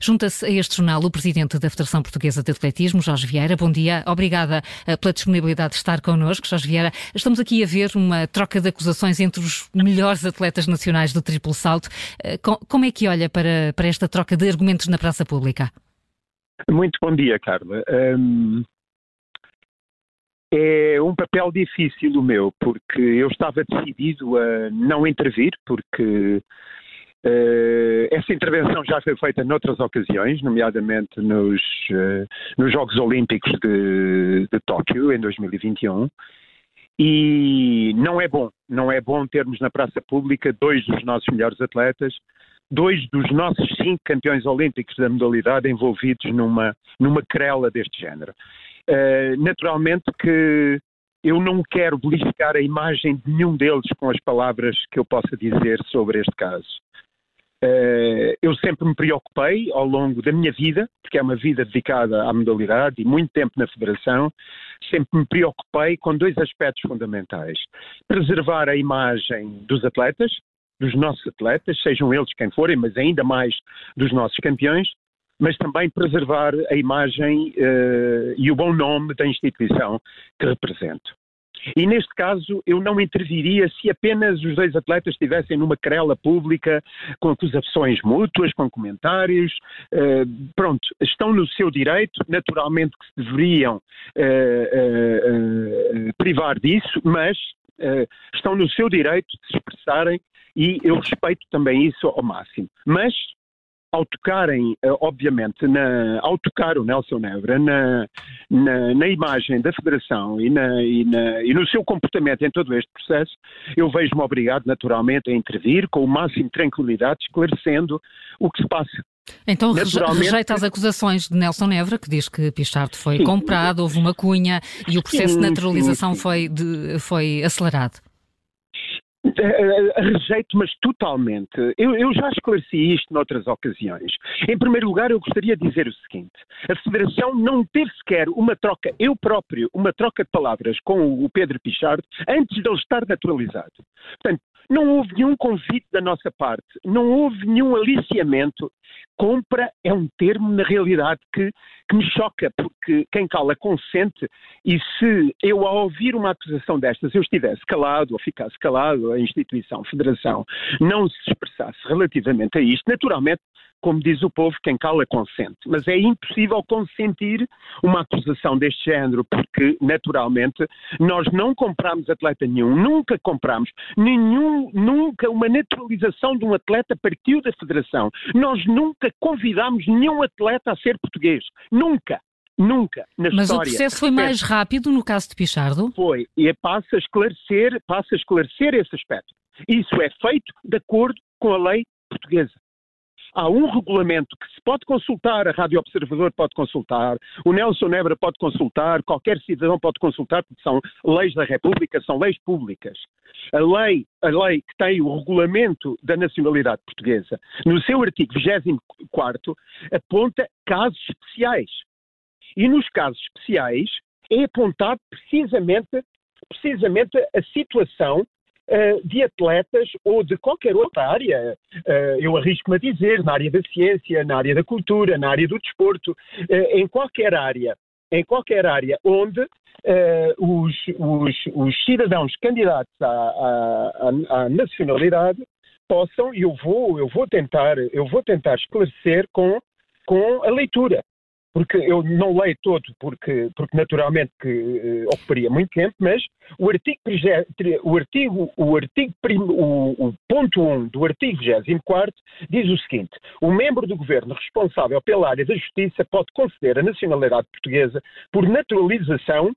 Junta-se a este jornal o presidente da Federação Portuguesa de Atletismo, Jorge Vieira. Bom dia, obrigada eh, pela disponibilidade de estar connosco, Jorge Vieira. Estamos aqui a ver uma troca de acusações entre os melhores atletas nacionais do triplo salto. Eh, como é que olha para, para esta troca de argumentos na praça pública? Muito bom dia, Carla. Um, é um papel difícil o meu, porque eu estava decidido a não intervir, porque essa intervenção já foi feita noutras ocasiões, nomeadamente nos, uh, nos Jogos Olímpicos de, de Tóquio, em 2021. E não é bom, não é bom termos na praça pública dois dos nossos melhores atletas, dois dos nossos cinco campeões olímpicos da modalidade envolvidos numa, numa querela deste género. Uh, naturalmente que eu não quero beliscar a imagem de nenhum deles com as palavras que eu possa dizer sobre este caso. Uh, eu sempre me preocupei ao longo da minha vida, porque é uma vida dedicada à modalidade e muito tempo na Federação, sempre me preocupei com dois aspectos fundamentais. Preservar a imagem dos atletas, dos nossos atletas, sejam eles quem forem, mas ainda mais dos nossos campeões, mas também preservar a imagem uh, e o bom nome da instituição que represento. E neste caso eu não interviria se apenas os dois atletas estivessem numa querela pública com acusações mútuas, com comentários. Uh, pronto, estão no seu direito, naturalmente que se deveriam uh, uh, privar disso, mas estão no seu direito de se expressarem e eu respeito também isso ao máximo. Mas ao tocarem, eh, obviamente, na, ao tocar o Nelson Nebra na, na, na imagem da Federação e, na, e, e, no seu comportamento em todo este processo, eu vejo-me obrigado naturalmente a intervir com o máximo de tranquilidade, esclarecendo o que se passa. Então rejeita as acusações de Nelson Nebra, que diz que Pichardo foi sim. comprado, houve uma cunha e o processo sim, de naturalização sim, foi, de, foi acelerado. Rejeito, mas totalmente. Eu, eu, já esclareci isto noutras ocasiões. Em primeiro lugar, eu gostaria de dizer o seguinte: a Federação não teve sequer uma troca, eu próprio, uma troca de palavras com o Pedro Pichardo antes de ele estar naturalizado. Portanto, não houve nenhum convite da nossa parte, não houve nenhum aliciamento. Compra é um termo, na realidade, que, que me choca, porque quem cala consente, e se eu, ao ouvir uma acusação destas, eu estivesse calado ou ficasse calado, a instituição, a federação, não se expressasse relativamente a isto, naturalmente como diz o povo, quem cala consente. Mas é impossível consentir uma acusação deste género, porque, naturalmente, nós não compramos atleta nenhum, nunca compramos, nenhum, nunca uma naturalização de um atleta partiu da Federação. Nós nunca convidamos nenhum atleta a ser português. Nunca. Nunca na Mas história. o processo foi mais rápido no caso de Pichardo? Foi, e passa a esclarecer, passa a esclarecer esse aspecto. Isso é feito de acordo com a lei portuguesa. Há um regulamento que se pode consultar, a Rádio Observador pode consultar, o Nelson Nebra pode consultar, qualquer cidadão pode consultar, porque são leis da República, são leis públicas. A lei, a lei que tem o regulamento da nacionalidade portuguesa, no seu artigo 24, aponta casos especiais. E nos casos especiais é apontado precisamente, precisamente a situação de atletas ou de qualquer outra área, uh, eu arrisco-me a dizer, na área da ciência, na área da cultura, na área do desporto, uh, em qualquer área, em qualquer área onde os, os, os, cidadãos candidatos à, à, à, nacionalidade possam, e eu vou, eu vou tentar, eu vou tentar esclarecer com, com a leitura porque eu não leio todo, porque, porque naturalmente que uh, ocuparia muito tempo, mas o artigo, o artigo, o, artigo o, o ponto 1 do artigo 24 diz o seguinte: o membro do governo responsável pela área da justiça pode conceder a nacionalidade portuguesa por naturalização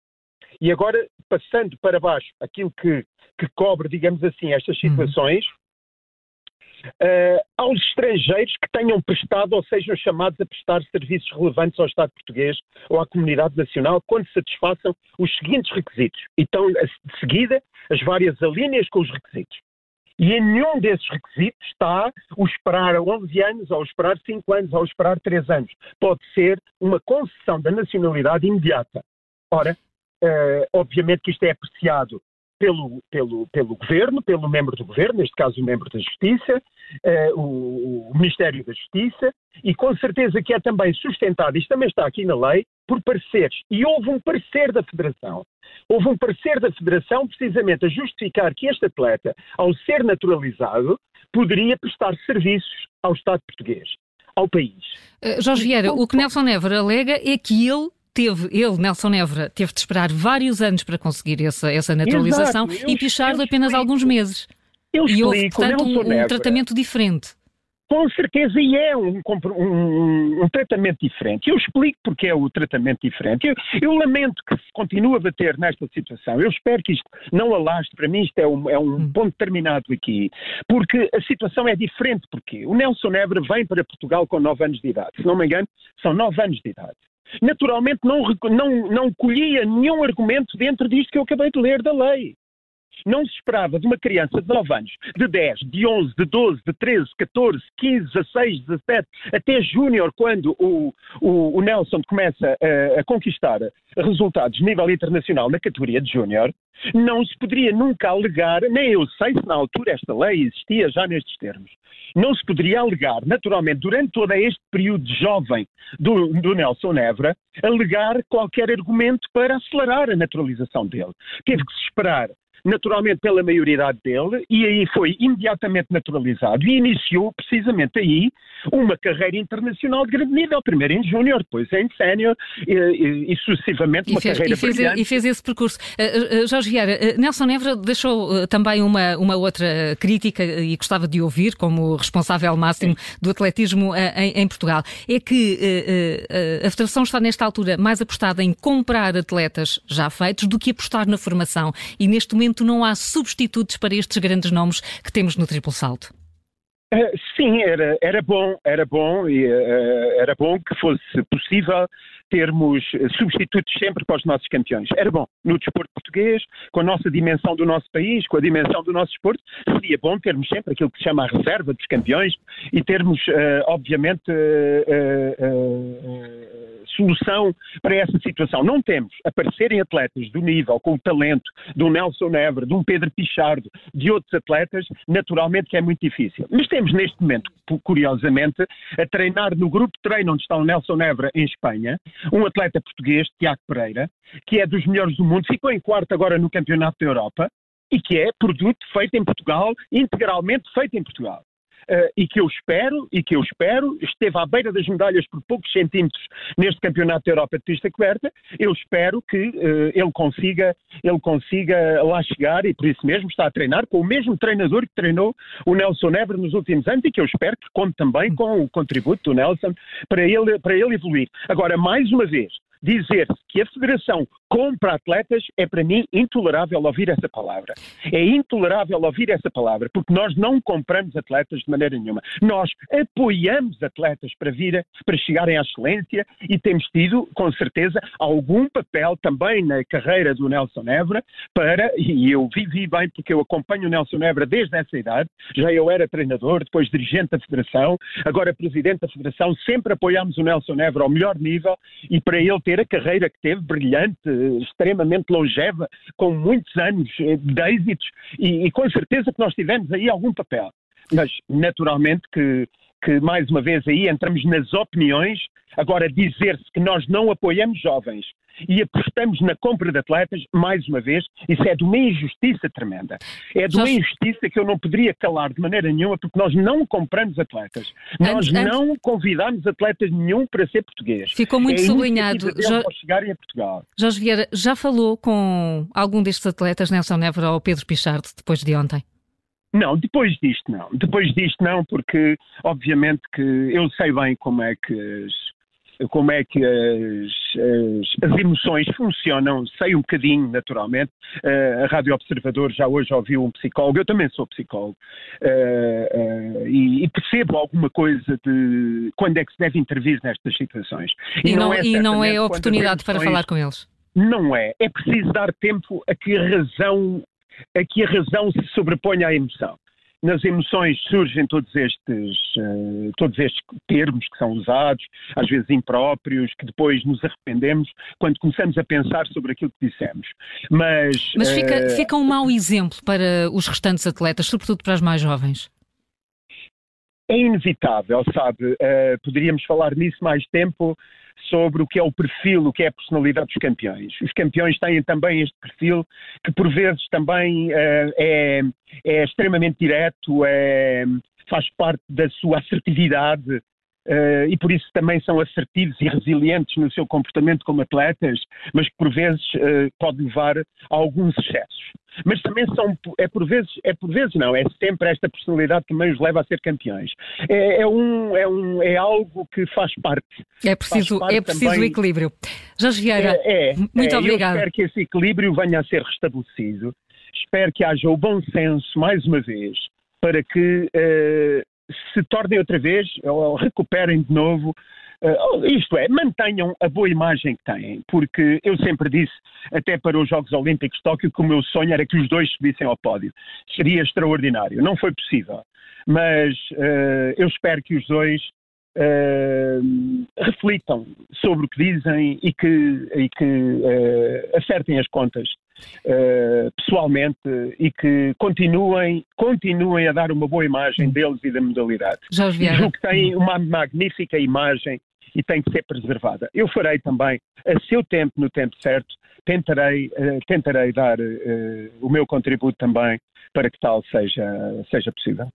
e agora, passando para baixo aquilo que, que cobre, digamos assim, estas uhum. situações, uh, aos estrangeiros que tenham prestado ou sejam chamados a prestar serviços relevantes ao Estado português ou à comunidade nacional quando satisfaçam os seguintes requisitos. E estão de seguida as várias alíneas com os requisitos. E em nenhum desses requisitos está o esperar 11 anos, ou esperar 5 anos, ou esperar 3 anos. Pode ser uma concessão da nacionalidade imediata. Ora, uh, obviamente que isto é apreciado pelo, pelo, pelo governo, pelo membro do governo, neste caso o membro da Justiça, uh, o, o, Ministério da Justiça, e com certeza que é também sustentado, isto também está aqui na lei, por pareceres. E houve um parecer da Federação. Houve um parecer da Federação precisamente a justificar que este atleta, ao ser naturalizado, poderia prestar serviços ao Estado português, ao país. Uh, Jorge Vieira, o que Nelson Never alega é que ele teve, ele, Nelson Nevra, teve de esperar vários anos para conseguir essa, essa naturalização Exato, e Pichardo apenas alguns meses. Eu e houve, portanto, um, um tratamento diferente. Com certeza, e é um, um, um, tratamento diferente. Eu explico porque é o tratamento diferente. Eu, eu, lamento que se continue a bater nesta situação. Eu espero que isto não alastre. Para mim, isto é um, é um hum. ponto terminado aqui. Porque a situação é diferente. Porque o Nelson Nebra vem para Portugal com 9 anos de idade. Se não me engano, são 9 anos de idade naturalmente não, não, não colhia nenhum argumento dentro disto que eu acabei de ler da lei. Não se esperava de uma criança de 9 anos, de 10, de 11, de 12, de 13, 14, 15, 16, 17, até júnior, quando o, o, o, Nelson começa a, a conquistar resultados de nível internacional na categoria de júnior, não se poderia nunca alegar, nem eu sei se na altura esta lei existia já nestes termos, não se poderia alegar, naturalmente, durante todo este período jovem do, do Nelson Évora, alegar qualquer argumento para acelerar a naturalização dele. Teve que se esperar naturalmente pela maioridade dele, e aí foi imediatamente naturalizado e iniciou precisamente aí uma carreira internacional de grande nível, primeiro em júnior, depois em sénior e, e, e, sucessivamente e uma fez, carreira e fez, brilhante. E fez esse percurso. Uh, uh, Jorge Vieira, uh, Nelson Nevra deixou também uma, uma outra crítica e gostava de ouvir como responsável máximo Sim. do atletismo em, em, Portugal. É que a Federação está nesta altura mais apostada em comprar atletas já feitos do que apostar na formação e neste momento não há substitutos para estes grandes nomes que temos no triplo salto? Uh, sim, era, era bom, era bom e uh, era bom que fosse possível termos substitutos sempre para os nossos campeões. Era bom. No desporto português, com a nossa dimensão do nosso país, com a dimensão do nosso desporto, seria bom termos sempre aquilo que se chama a reserva dos campeões e termos, uh, obviamente, solução para essa situação. Não temos aparecerem atletas do nível, com o talento do Nelson Never, de um Pedro Pichardo, de outros atletas, naturalmente que é muito difícil. Mas temos neste momento, curiosamente, a treinar no grupo de treino onde está o Nelson Never em Espanha, um atleta português, Tiago Pereira, que é dos melhores do mundo, ficou em quarto agora no Campeonato da Europa e que é produto feito em Portugal, integralmente feito em Portugal e que eu espero, e que eu espero, esteve à beira das medalhas por poucos centímetros neste Campeonato da Europa de pista coberta, eu espero que uh, ele consiga, ele consiga lá chegar e por isso mesmo está a treinar com o mesmo treinador que treinou o Nelson Never nos últimos anos e que eu espero que conte também com o contributo do Nelson para ele, para ele evoluir. Agora, mais uma vez, dizer que a Federação compra atletas é para mim intolerável ouvir essa palavra. É intolerável ouvir essa palavra, porque nós não compramos atletas de maneira nenhuma. Nós apoiamos atletas para vir, para chegarem à excelência e temos tido, com certeza, algum papel também na carreira do Nelson Évora para, e eu vivi bem porque eu acompanho o Nelson Évora desde essa idade, já eu era treinador, depois dirigente da Federação, agora presidente da Federação, sempre apoiámos o Nelson Évora ao melhor nível e para ele ter ter a carreira que teve, brilhante, extremamente longeva, com muitos anos de êxitos, e, e com certeza que nós tivemos aí algum papel. Mas, naturalmente, que que, mais uma vez, aí entramos nas opiniões. Agora, dizer-se que nós não apoiamos jovens e apostamos na compra de atletas, mais uma vez, isso é de uma injustiça tremenda. É de uma injustiça que eu não poderia calar de maneira nenhuma, porque nós não compramos atletas. Nós antes, não antes... convidamos atletas nenhum para ser português. Ficou muito é sublinhado. Já... chegarem a Portugal. Jorge Vieira, já falou com algum destes atletas, Nelson Nevra ou Pedro Pichardo, depois de ontem? Não, depois disto não. Depois disto não, porque obviamente que eu sei bem como é que as, como é que as, as, as, emoções funcionam, sei um bocadinho, naturalmente. Uh, a Rádio Observador já hoje ouviu um psicólogo, eu também sou psicólogo, uh, uh, e, e, percebo alguma coisa de quando é que se deve intervir nestas situações. E, e não, não, é, e não é oportunidade para falar com eles? Não é. É preciso dar tempo a que a razão a que a razão se sobreponha à emoção. nas emoções surgem todos estes, uh, todos estes termos que são usados, às vezes impróprios, que depois nos arrependemos quando começamos a pensar sobre aquilo que dissemos. Mas, Mas fica, uh, fica um mau exemplo para os restantes atletas, sobretudo para as mais jovens. É inevitável, sabe? Uh, poderíamos falar nisso mais tempo sobre o que é o perfil, o que é a personalidade dos campeões. Os campeões têm também este perfil que por vezes também uh, é, é, extremamente direto, é, faz parte da sua assertividade, Uh, e por isso também são assertivos e resilientes no seu comportamento como atletas, mas que por vezes pode levar a alguns excessos. Mas também são, é por vezes, é por vezes não, é sempre esta personalidade que também os leva a ser campeões. É, é um, é, um, é algo que faz parte. É preciso, parte é preciso também, equilíbrio. Jorge Vieira, é, é, muito é, obrigado. Eu espero que esse equilíbrio venha a ser restabelecido. Espero que haja o bom senso, mais uma vez, para que uh, se tornem outra vez, ou recuperem de novo, uh, isto é, mantenham a boa imagem que têm, porque eu sempre disse, até para os Jogos Olímpicos de Tóquio, que o meu sonho era que os dois subissem ao pódio. Seria extraordinário. Não foi possível. Mas uh, eu espero que os dois Uh, reflitam sobre o que dizem e que, e que uh, acertem as contas uh, pessoalmente e que continuem, continuem a dar uma boa imagem deles e da modalidade. Julgo que têm uma magnífica imagem e tem que ser preservada. Eu farei também, a seu tempo, no tempo certo, tentarei, tentarei dar o meu contributo também para que tal seja, seja possível.